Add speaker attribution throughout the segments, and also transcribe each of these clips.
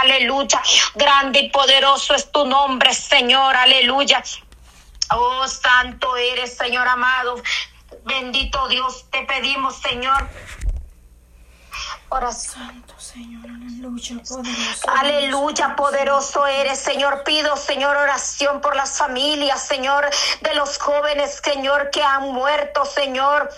Speaker 1: aleluya. Grande y poderoso es tu nombre, Señor, aleluya. Oh, santo eres, Señor amado. Bendito Dios, te pedimos, Señor. Oración.
Speaker 2: Santo Señor, aleluya, poderoso.
Speaker 1: Aleluya, poderoso eres, Señor. Pido, Señor, oración por las familias, Señor, de los jóvenes, Señor, que han muerto, Señor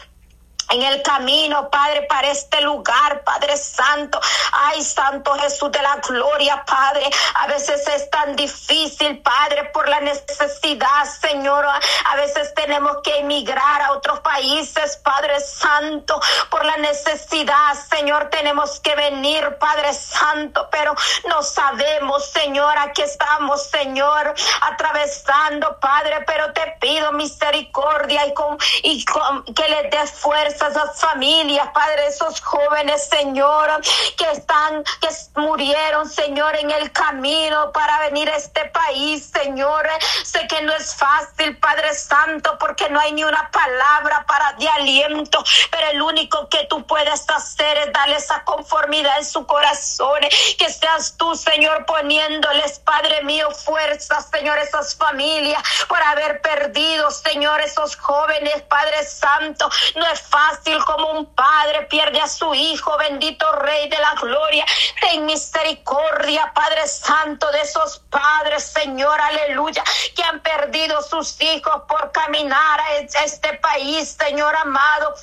Speaker 1: en el camino, Padre, para este lugar, Padre Santo. Ay, Santo Jesús de la gloria, Padre. A veces es tan difícil, Padre, por la necesidad, Señor. A veces tenemos que emigrar a otros países, Padre Santo, por la necesidad, Señor. Tenemos que venir, Padre Santo, pero no sabemos, Señor, aquí estamos, Señor, atravesando, Padre, pero te pido misericordia y, con, y con, que le des fuerza esas familias, Padre, esos jóvenes, Señor, que están, que murieron, Señor, en el camino para venir a este país, Señor. Sé que no es fácil, Padre Santo, porque no hay ni una palabra para de aliento, pero el único que tú puedes hacer es darle esa conformidad en su corazón, que seas tú, Señor, poniéndoles, Padre mío, fuerza, Señor, esas familias por haber perdido, Señor, esos jóvenes, Padre Santo. No es fácil fácil como un padre pierde a su hijo, bendito Rey de la Gloria. Ten misericordia, Padre Santo, de esos padres, Señor, aleluya, que han perdido sus hijos por caminar a este país, Señor amado.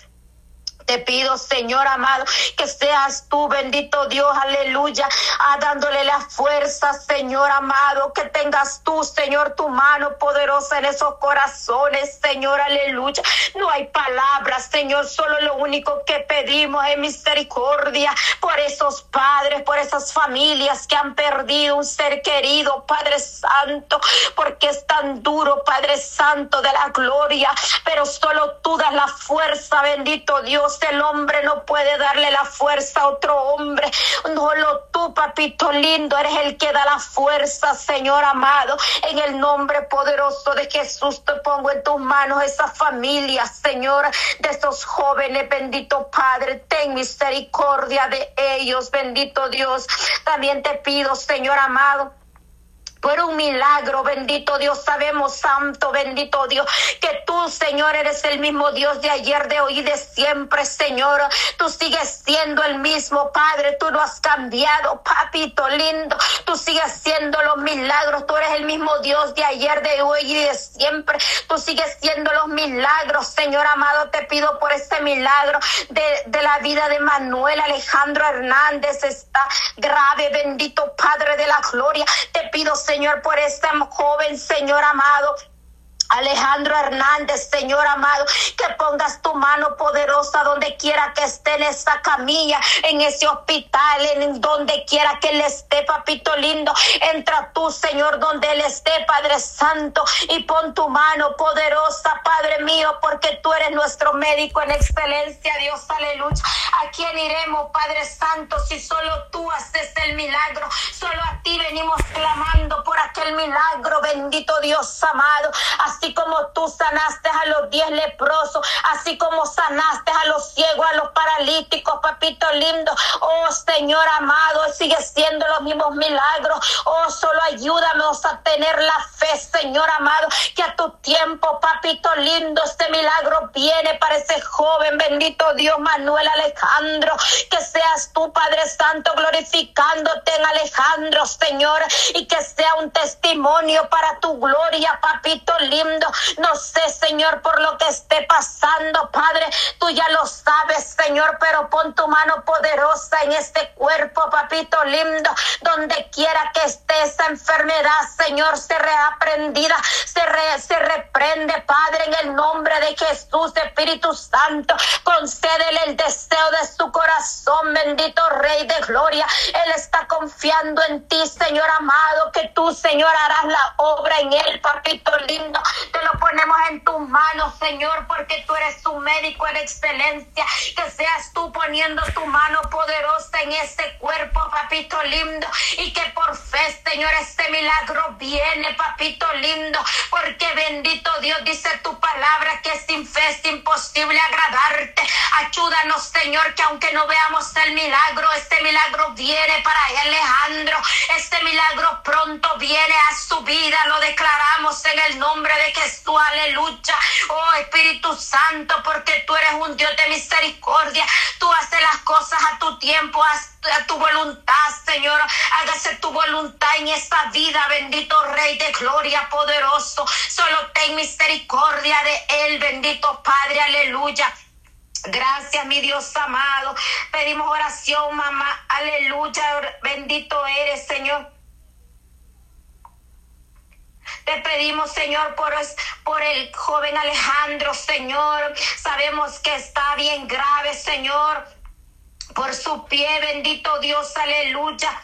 Speaker 1: Te pido, Señor amado, que seas tú, bendito Dios, aleluya, a dándole la fuerza, Señor amado, que tengas tú, Señor, tu mano poderosa en esos corazones, Señor, aleluya. No hay palabras, Señor, solo lo único que pedimos es misericordia por esos padres, por esas familias que han perdido un ser querido, Padre Santo, porque es tan duro, Padre Santo de la gloria, pero solo tú das la fuerza, bendito Dios el hombre no puede darle la fuerza a otro hombre. Solo tú, papito lindo, eres el que da la fuerza, Señor amado. En el nombre poderoso de Jesús te pongo en tus manos esa familia, Señor, de esos jóvenes, bendito Padre. Ten misericordia de ellos, bendito Dios. También te pido, Señor amado por un milagro, bendito Dios. Sabemos, Santo, bendito Dios, que tú, Señor, eres el mismo Dios de ayer, de hoy de siempre, Señor. Tú sigues siendo el mismo, Padre. Tú no has cambiado, papito lindo. Tú sigues siendo los milagros. Tú eres el mismo Dios de ayer, de hoy y de siempre. Tú sigues siendo los milagros, Señor amado. Te pido por este milagro de, de la vida de Manuel Alejandro Hernández. Está grave, bendito Padre de la gloria. Te pido, Señor Señor, por este joven, Señor amado, Alejandro Hernández, Señor amado, que pongas tu mano poderosa donde quiera que esté en esa camilla, en ese hospital, en donde quiera que él esté, papito lindo. Entra tú, Señor, donde él esté, Padre Santo, y pon tu mano poderosa, Padre mío, porque tú eres nuestro médico en excelencia, Dios, aleluya. ¿A quién iremos, Padre Santo, si solo tú haces el milagro? Solo a ti venimos clamando por aquel milagro, bendito Dios amado. Como tú sanaste a los diez leprosos, así como sanaste a los ciegos, a los paralíticos, papito lindo. Oh Señor amado, sigue siendo los mismos milagros. Oh, solo ayúdame a tener la fe, Señor amado, que a tu tiempo, papito lindo, este milagro viene para ese joven, bendito Dios Manuel Alejandro. Que seas tú, Padre Santo, glorificándote en Alejandro, Señor, y que sea un testimonio para tu gloria, papito lindo no sé, Señor, por lo que esté pasando, Padre. Tú ya lo sabes, Señor, pero pon tu mano poderosa en este cuerpo, papito lindo. Donde quiera que esté esa enfermedad, Señor, se reaprendida, se, se reprende, Padre, en el nombre de Jesús, Espíritu Santo. Concédele el deseo de su corazón, bendito Rey de Gloria. Él está confiando en ti, Señor amado, que tú, Señor, harás la obra en él, papito lindo. Te lo ponemos en tus manos, Señor, porque tú eres tu médico en excelencia. Que seas tú poniendo tu mano poderosa en ese cuerpo, papito lindo, y que por fe, Señor, este milagro viene, papito lindo, porque bendito Dios dice tu palabra que sin fe es imposible agradarte. Ayúdanos, Señor, que aunque no veamos el milagro, este milagro viene para Alejandro. Este milagro pronto viene a su vida. Lo declaramos en el nombre de Jesús. Aleluya. Oh Espíritu Santo, porque tú eres un Dios de misericordia. Tú haces las cosas a tu tiempo, a tu voluntad, Señor. Hágase tu voluntad en esta vida, bendito Rey de gloria poderoso. Solo ten misericordia de Él, bendito Padre. Aleluya. Gracias, mi Dios amado. Pedimos oración, mamá. Aleluya. Bendito eres, Señor. Te pedimos, Señor, por, por el joven Alejandro, Señor. Sabemos que está bien grave, Señor. Por su pie, bendito Dios, aleluya.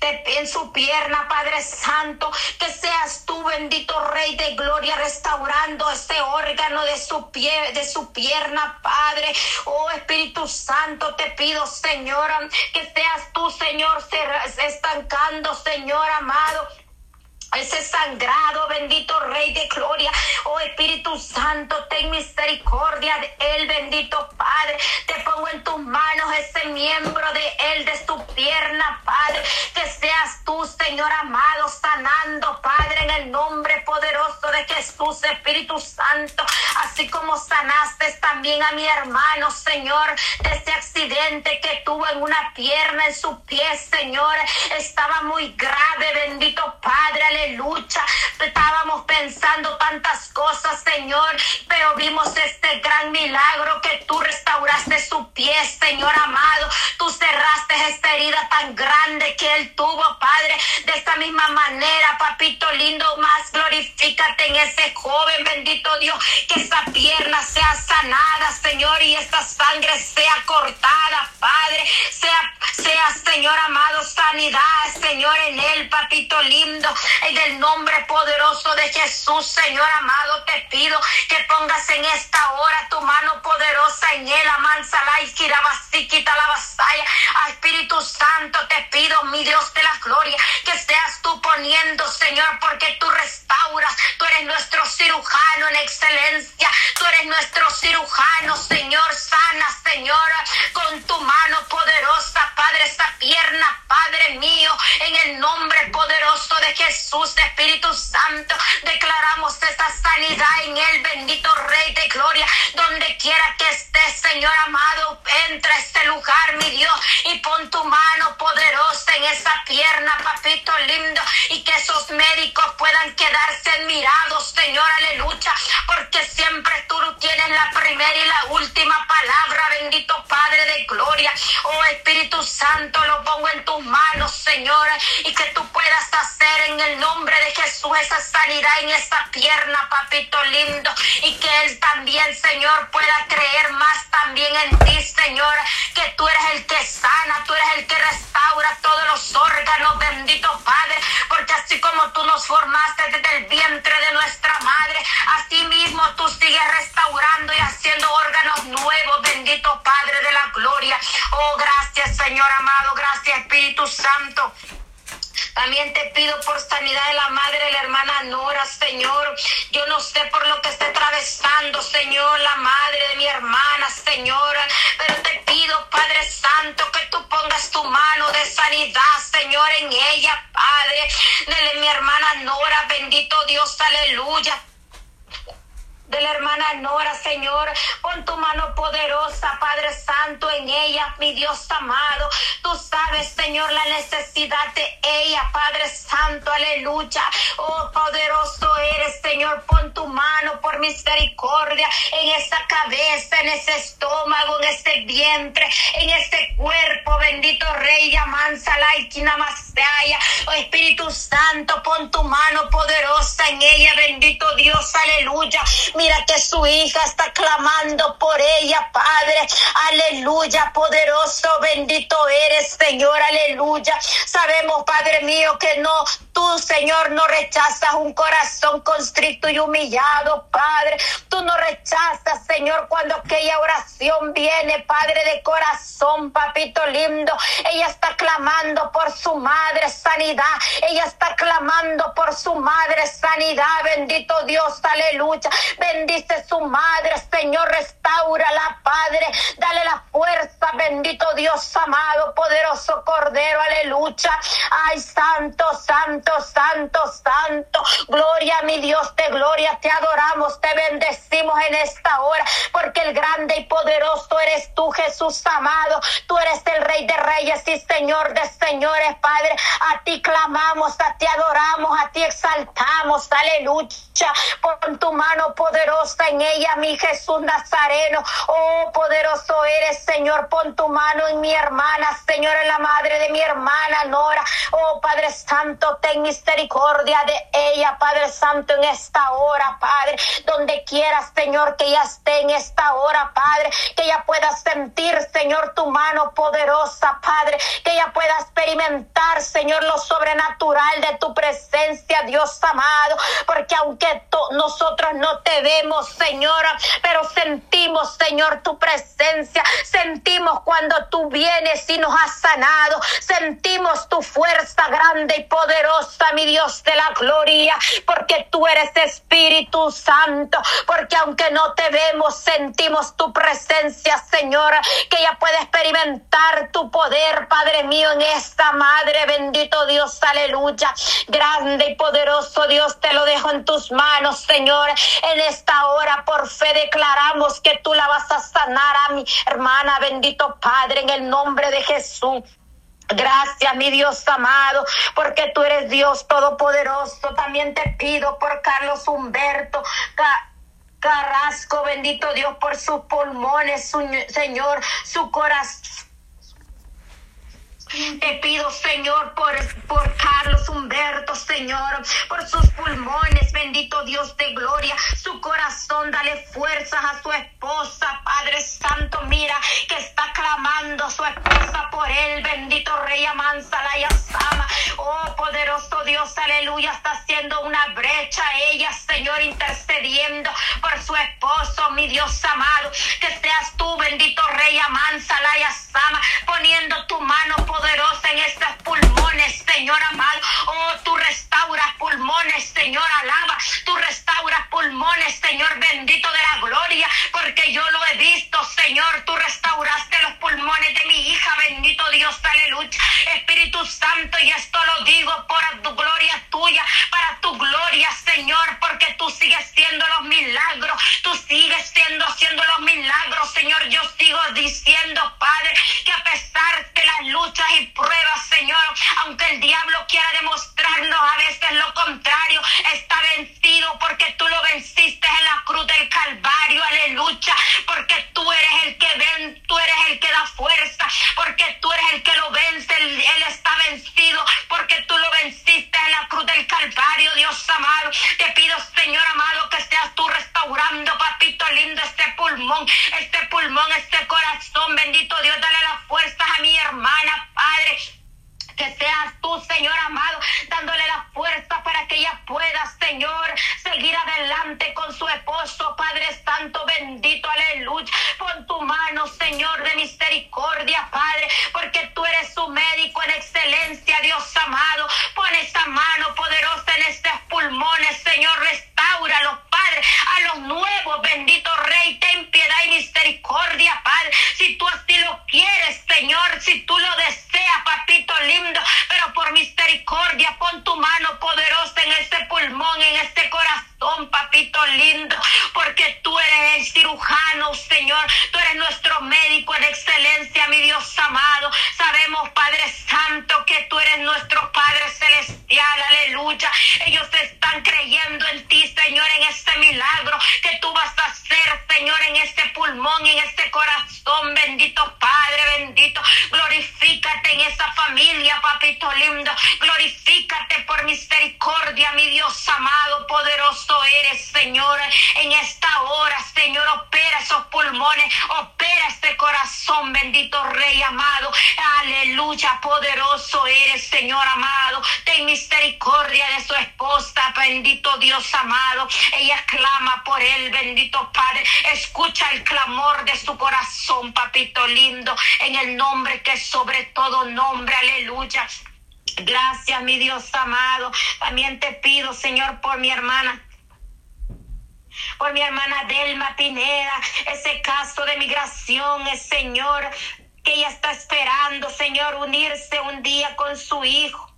Speaker 1: En su pierna, Padre Santo, que seas tú, bendito Rey de Gloria, restaurando ese órgano de su pie, de su pierna, Padre. Oh Espíritu Santo, te pido, Señor, que seas tú, Señor, estancando, Señor amado ese sangrado, bendito Rey de Gloria. Oh Espíritu Santo, ten misericordia de él, bendito Padre. Te pongo en tus manos ese miembro de él, de su pierna, Padre. Que seas tú, Señor amado, sanando, Padre, en el nombre poderoso de Jesús, Espíritu Santo. Así como sanaste también a mi hermano, Señor, de ese accidente que tuvo en una pierna, en su pie, Señor. Estaba muy grave, bendito Padre aleluya. Estábamos pensando tantas cosas, Señor, pero vimos este gran milagro que tú restauraste su pie, Señor amado. Tú cerraste esta herida tan grande que él tuvo, Padre. De esta misma manera, papito lindo, más glorifícate en ese joven, bendito Dios, que esa pierna sea sanada, Señor, y esa sangre sea cortada, Padre. Sea, sea, Señor amado, sanidad, Señor, en él, papito lindo. En el nombre poderoso de Jesús, Señor amado, te pido que pongas en esta hora tu mano poderosa en él, amansala y quita la vasalla. Espíritu Santo, te pido, mi Dios de la gloria, que seas tú poniendo, Señor, porque tú restauras, tú eres nuestro cirujano en excelencia, tú eres nuestro cirujano, Señor, sana, Señor, con tu mano poderosa, Padre, esta pierna, Padre mío, en el nombre poderoso de Jesús. Espíritu Santo. Declaramos esa sanidad en el bendito Rey de Gloria. Donde quiera que esté, Señor amado, entra papito lindo, y que esos médicos puedan quedarse admirados, Señor, aleluya, porque siempre tú tienes la primera y la última palabra, bendito Padre de Gloria. Oh Espíritu Santo, lo pongo en tus manos, Señor, y que tú puedas hacer en el nombre de Jesús esa sanidad en esta pierna, papito lindo, y que Él también, Señor, pueda creer más también en ti, Señor, que tú eres el que sana, tú eres el que restaura todos los órganos, bendito Padre, porque así como tú nos formaste desde el vientre de nuestra madre, así mismo tú sigues restaurando y haciendo órganos nuevos, bendito Padre de la gloria. Oh, gracias, Señor amado, gracias, Espíritu Santo. También te pido por sanidad de la madre de la hermana Nora, Señor. Yo no sé por lo que está atravesando, Señor, la madre de mi hermana, Señor. Pero te pido, Padre Santo, que tú pongas tu mano de sanidad, Señor, en ella, Padre. Dele mi hermana Nora, bendito Dios, aleluya hermana Nora, Señor. Pon tu mano poderosa, Padre Santo, en ella, mi Dios amado. Tú sabes, Señor, la necesidad de ella, Padre Santo, aleluya. Oh, poderoso eres, Señor. Pon tu mano por misericordia en esa cabeza, en ese estómago, en ese vientre, en ese cuerpo, bendito Rey, Amansala y Kinamasaya. Oh, Espíritu Santo, pon tu mano poderosa en ella, bendito Dios, aleluya. Mira que su hija, está clamando por ella, Padre. Aleluya, poderoso, bendito eres, Señor, aleluya. Sabemos, Padre mío, que no, tú, Señor, no rechazas un corazón constricto y humillado, Padre. Tú no rechazas, Señor, cuando aquella oración viene, Padre de corazón, papito lindo. Ella está clamando por su madre sanidad. Ella está clamando por su madre sanidad. Bendito Dios, aleluya. Bendice su madre, Señor, la Padre. Dale la fuerza, bendito Dios amado, poderoso Cordero, aleluya. Ay, santo, santo, santo, santo. Gloria a mi Dios de gloria. Te adoramos, te bendecimos en esta hora, porque el grande y poderoso eres tú, Jesús amado. Tú eres el Rey de Reyes y Señor de Señores, Padre. A ti clamamos, a ti adoramos, a ti exaltamos, aleluya. Pon tu mano poderosa en ella, mi Jesús Nazareno. Oh, poderoso eres, Señor. Pon tu mano en mi hermana, Señor, en la madre de mi hermana Nora. Oh, Padre Santo, ten misericordia de ella, Padre Santo, en esta hora, Padre. Donde quieras, Señor, que ella esté en esta hora, Padre. Que ella pueda sentir, Señor, tu mano poderosa, Padre. Que ella pueda experimentar, Señor, lo sobrenatural de tu presencia, Dios amado. Porque aunque nosotros no te vemos, Señora, pero sentimos, Señor, tu presencia. Sentimos cuando tú vienes y nos has sanado. Sentimos tu fuerza grande y poderosa, mi Dios de la gloria, porque tú eres Espíritu Santo. Porque aunque no te vemos, sentimos tu presencia, Señor, que ella puede experimentar tu poder, Padre mío, en esta madre. Bendito Dios, aleluya. Grande y poderoso Dios, te lo dejo en tus manos, Señor. En esta hora, por fe, declaramos que tú la vas a sanar a mi hermana, bendito Padre, en el nombre de Jesús. Gracias, mi Dios amado, porque tú eres Dios todopoderoso. También te pido por Carlos Humberto. Carrasco, bendito Dios, por sus pulmones, Señor, su corazón pido, Señor, por, por Carlos Humberto, Señor, por sus pulmones, bendito Dios de gloria, su corazón, dale fuerzas a su esposa, Padre Santo, mira que está clamando su esposa por él, bendito Rey Amansala y oh poderoso Dios, aleluya, está haciendo una brecha ella, Señor, intercediendo por su esposo, mi Dios amado, que seas tú, bendito Rey Amansala y poniendo tu mano poderosa en estos pulmones, Señor amado. Oh, tú restauras pulmones, Señor, alaba. Tú restauras pulmones, Señor bendito de la gloria, porque yo lo he visto, Señor. Tú restauraste los pulmones de mi hija, bendito Dios, aleluya. Espíritu Santo, y esto lo digo por gloria tuya, para tu gloria, Señor, porque tú sigues siendo los milagros, tú sigues siendo haciendo los milagros, Señor. Yo sigo diciendo, Padre, que a pesar de las luchas y pruebas, Señor. Aunque el diablo quiera demostrarnos a veces lo contrario, está vencido porque tú lo venciste en la cruz del Calvario, aleluya. Porque tú eres el que ven, tú eres el que da fuerza, porque tú eres el que lo vence, él, él está vencido, porque tú lo venciste en la cruz del Calvario, Dios amado. Te pido, Señor amado, que seas tú restaurando, papito lindo, este pulmón, este pulmón, este Dios, dale las fuerzas a mi hermana, Padre, que seas tú, Señor amado, dándole la fuerza para que ella pueda, Señor, seguir adelante con su esposo, Padre Santo, bendito, aleluya. Pon tu mano, Señor, de misericordia, Padre, porque tú eres su médico en excelencia, Dios amado. Pon esa mano poderosa en estos pulmones, Señor, restaura los Padre, a los nuevos, bendito Rey, y misericordia, Padre. Si tú así lo quieres, Señor, si tú lo deseas, papito lindo, pero por misericordia pon tu mano poderosa en este pulmón, en este corazón, papito lindo, porque tú eres el cirujano, Señor, tú eres nuestro médico en excelencia, mi Dios amado. Sabemos, Padre Santo, que tú eres nuestro Padre celestial, aleluya. Ellos están creyendo en ti, Señor, en este milagro que tú vas a hacer, Señor, en este pulmón, en este corazón, bendito Padre, bendito. Glorifícate en esa familia, papito lindo. Glorifícate por misericordia, mi Dios amado, poderoso eres, Señor, en esta hora, pulmones. Opera este corazón, bendito Rey amado. Aleluya, poderoso eres, Señor amado. Ten misericordia de su esposa, bendito Dios amado. Ella clama por él, bendito Padre. Escucha el clamor de su corazón, papito lindo, en el nombre que sobre todo nombre, aleluya. Gracias, mi Dios amado. También te pido, Señor, por mi hermana por mi hermana Delma Pineda, ese caso de migración, es Señor, que ella está esperando, Señor, unirse un día con su hijo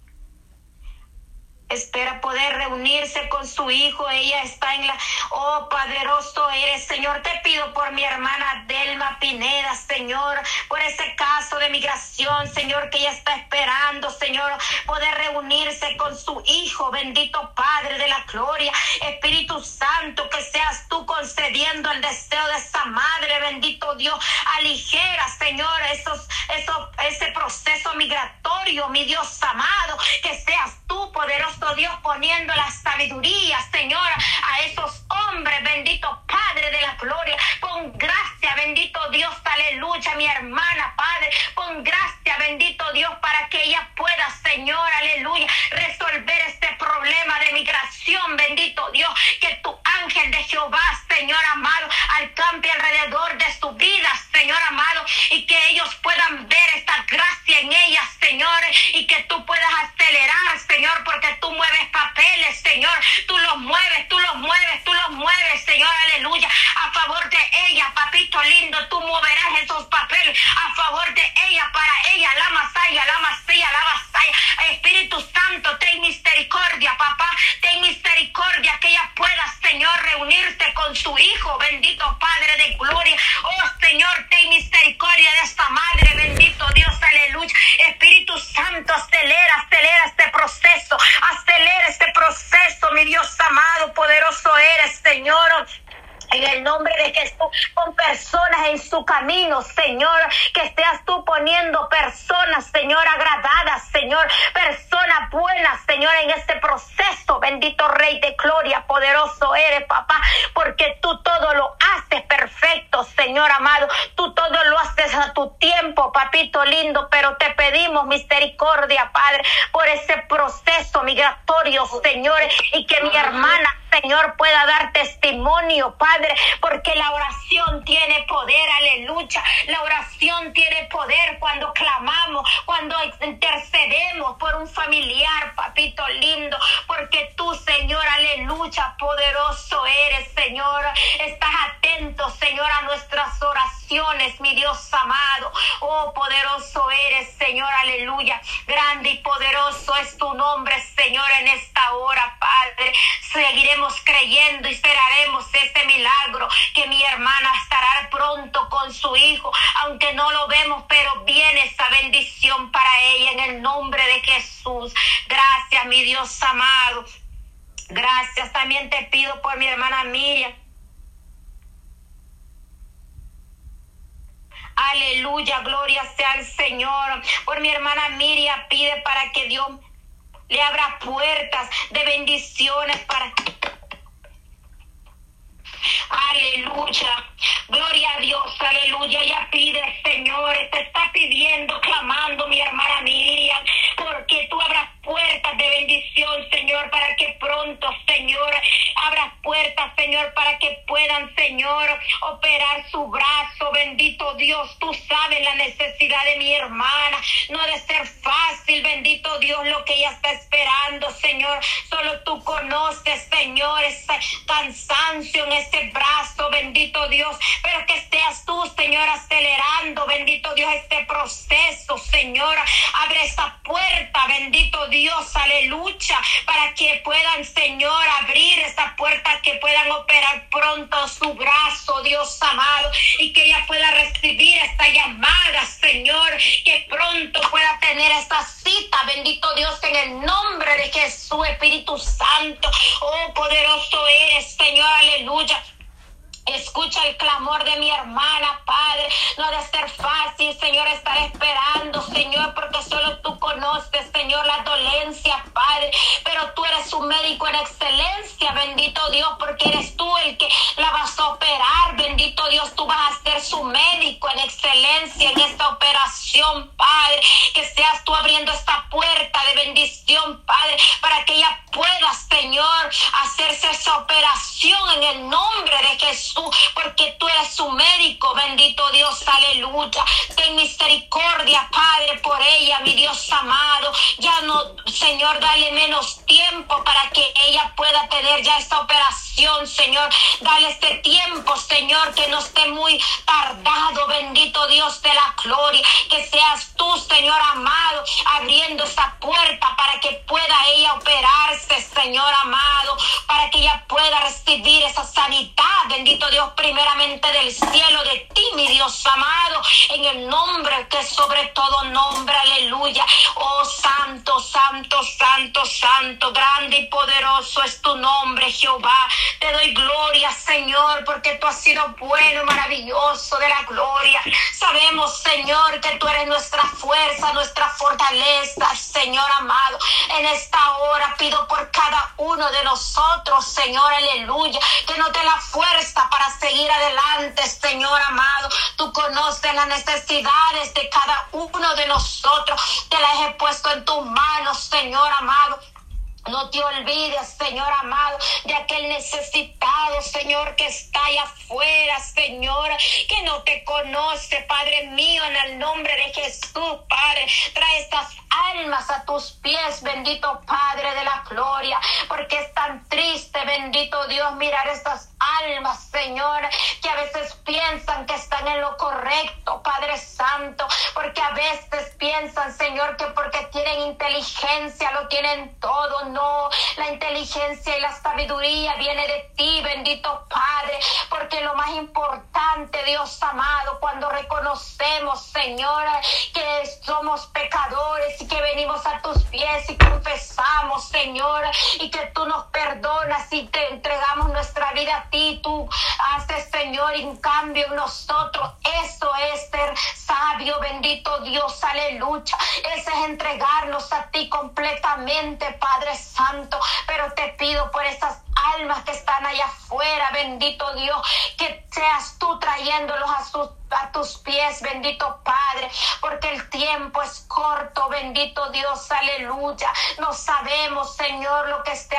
Speaker 1: espera poder reunirse con su hijo. Ella está en la, oh poderoso eres, Señor. Te pido por mi hermana Delma Pineda, Señor, por ese caso de migración, Señor, que ella está esperando, Señor, poder reunirse con su hijo, bendito Padre de la gloria, Espíritu Santo, que seas tú concediendo el deseo de esa madre, bendito Dios, aligera, Señor, esos, esos, ese proceso migratorio, mi Dios amado, que seas tú, poderoso Dios, poniendo la sabiduría, Señor, a esos hombres, bendito Padre de la gloria. Con gracia, bendito Dios, aleluya, mi hermana, Padre. Con gracia, bendito Dios, para que ella pueda, Señor, aleluya, resolver este problema de migración, bendito Dios. Que tu ángel de Jehová, Señor amado, alcance alrededor de su vida, Señor amado, y que ellos puedan ver esta gracia en ellas, Señor, y que tú puedas acelerar, Señor, porque tú mueves papeles, Señor. Tú los mueves, tú los mueves, tú los mueves, Señor, aleluya. A favor de ella, papito lindo, tú moverás esos papeles a favor de ella, para ella, la masaya, la masaya, la masaya. Espíritu Santo, ten misericordia, papá, ten misericordia que ella pueda, Señor, reunirse con su hijo, bendito Padre de gloria. Oh, Señor, ten misericordia de esta madre, bendito Dios, aleluya. Espíritu Santo, acelera, acelera este proceso, acelera este proceso, mi Dios amado, poderoso eres, Señor. En el nombre de Jesús, con personas en su camino, Señor, que seas tú poniendo personas, Señor, agradadas, Señor, personas buenas, Señor, en este proceso. Bendito Rey de Gloria, poderoso eres, papá, porque tú todo lo haces perfecto, Señor amado. Tú todo lo haces a tu tiempo, papito lindo, pero te pedimos misericordia, Padre, por ese proceso migratorio, Señor, y que mi hermana Señor, pueda dar testimonio, Padre, porque la oración tiene poder, aleluya. La oración tiene poder cuando clamamos, cuando intercedemos por un familiar, papito lindo, porque tú, Señor, aleluya, poderoso eres, Señor. Estás atento, Señor, a nuestras oraciones, mi Dios amado. Oh, poderoso eres, Señor, aleluya. Grande y poderoso es tu nombre, Señor, en esta hora, Padre. Seguiremos creyendo y esperaremos este milagro, que mi hermana estará pronto con su hijo, aunque no lo vemos, pero viene esa bendición para ella en el nombre de Jesús. Gracias, mi Dios amado. Gracias, también te pido por mi hermana Miriam. Aleluya, gloria sea al Señor. Por mi hermana Miriam pide para que Dios le abra puertas de bendiciones para Aleluya. Gloria a Dios. Aleluya. Ella pide, Señor, te está pidiendo, clamando mi hermana Miriam, porque tú abras puertas de bendición, Señor, para que pronto, Señor, abras puertas, Señor, para que puedan, Señor, operar su brazo. Bendito Dios, tú sabes la necesidad de mi hermana. No ha de ser fácil, bendito Dios, lo que ella está esperando, Señor. Solo tú conoces, Señor, ese cansancio en ese brazo, bendito Dios. Pero que seas tú, Señor, acelerando, bendito Dios, este proceso, Señor. Abre esa puerta, bendito Dios, aleluya, para que puedan, Señor, abrir esa puerta, que puedan operar pronto su brazo, Dios amado, y que ella pueda recibir esta llamada, Señor, que pronto pueda tener esta cita, bendito Dios, en el nombre de Jesús, Espíritu Santo, oh poderoso eres, Señor, aleluya. Escucha el clamor de mi hermana, Padre. No de ser fácil, Señor, estar esperando, Señor, porque solo tú conoces, Señor, las dolencias, Padre. Pero tú eres un médico en excelencia, bendito Dios, porque eres tú el que la vas a operar, bendito Dios. Tú vas a hacer inteligencia en esta operación, Padre. Que seas tú abriendo esta puerta de bendición, Padre, para que ella pueda, Señor, hacerse esa operación en el nombre de Jesús, porque tú eres su médico, bendito Dios, aleluya. Ten misericordia, Padre, por ella, mi Dios amado. Ya no, Señor, dale menos tiempo para que ella pueda tener ya esta operación, Señor. Dale este tiempo, Señor, que no esté muy tardado, bendito Dios de la gloria. Que seas tú, Señor amado, abriendo esta puerta para que pueda ella operarse, Señor amado, para que ella pueda recibir esa sanidad, bendito Dios, primeramente del cielo de ti, mi Dios amado, en el nombre que sobre todo nombre, aleluya. Oh santo, santo, santo, santo, grande y poderoso es tu nombre, Jehová. Te doy gloria, Señor, porque tú has sido bueno y maravilloso de la gloria. Sabemos, Señor, que tú eres nuestra fuerza, nuestra fortaleza, Señor amado. En esta hora pido por cada uno de nosotros, Señor, aleluya, que nos dé la fuerza para seguir adelante, Señor amado. Tú conoces las necesidades de cada uno de nosotros. Te las he puesto en tus manos, Señor amado. No te olvides, Señor amado, de aquel necesitado, Señor, que está allá afuera, Señor, que no te conoce, Padre mío, en el nombre de Jesús, Padre. Trae estas almas a tus pies, bendito Padre de la gloria, porque es tan triste, bendito Dios, mirar estas almas, Señor, que a veces piensan que están en lo correcto, Padre Santo, porque a veces piensan, Señor, que porque tienen inteligencia lo tienen todo, no, la inteligencia y la sabiduría viene de ti, bendito Padre, porque lo más importante, Dios amado, cuando reconocemos, Señor, que somos pecadores y que venimos a tus pies y confesamos, Señor, y que tú nos perdonas y te entregamos nuestra vida ti, tú haces, Señor, un cambio en nosotros. Eso es ser sabio, bendito Dios, aleluya. Ese es entregarnos a ti completamente, Padre Santo. Pero te pido por esas almas que están allá afuera, bendito Dios, que seas tú trayéndolos a a tus pies, bendito Padre, porque el tiempo es corto, bendito Dios, aleluya. No sabemos, Señor, lo que está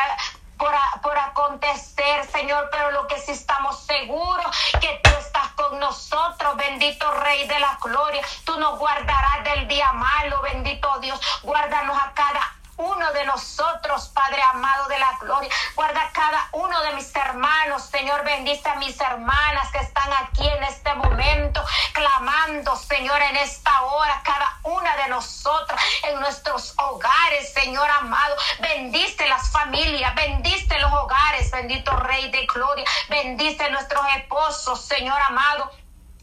Speaker 1: por, a- por acontecer, Señor, pero lo que sí estamos seguros que tú estás con nosotros, bendito Rey de la Gloria. Tú nos guardarás del día malo, bendito Dios. Guárdanos a cada uno de nosotros, Padre amado de la gloria. Guarda cada uno de mis hermanos, Señor. Bendice a mis hermanas que están aquí en este momento, clamando, Señor, en esta hora, cada una de nosotras, en nuestros hogares, Señor amado. Bendice las familias, bendice los hogares, bendito Rey de gloria. Bendice nuestros esposos, Señor amado.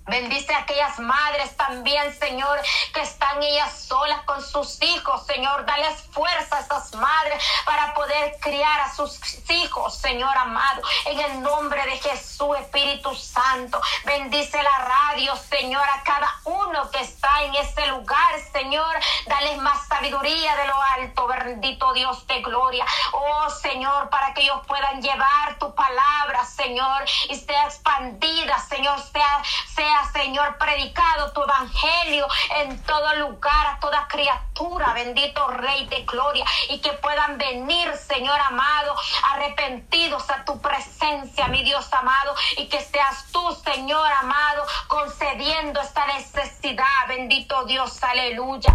Speaker 1: Bendice a aquellas madres también, Señor, que están ellas solas con sus hijos, Señor. Dales fuerza a esas madres para poder criar a sus hijos, Señor amado. En el nombre de Jesús, Espíritu Santo. Bendice la radio, Señor, a cada uno que está en ese lugar, Señor. Dales más sabiduría de lo alto, bendito Dios de gloria. Oh, Señor, para que ellos puedan llevar tu palabra, Señor, y sea expandida, Señor, sea, Señor, predicado tu evangelio en todo lugar, a toda criatura, bendito Rey de gloria, y que puedan venir, Señor amado, arrepentidos a tu presencia, mi Dios amado, y que seas tú, Señor amado, concediendo esta necesidad, bendito Dios, aleluya.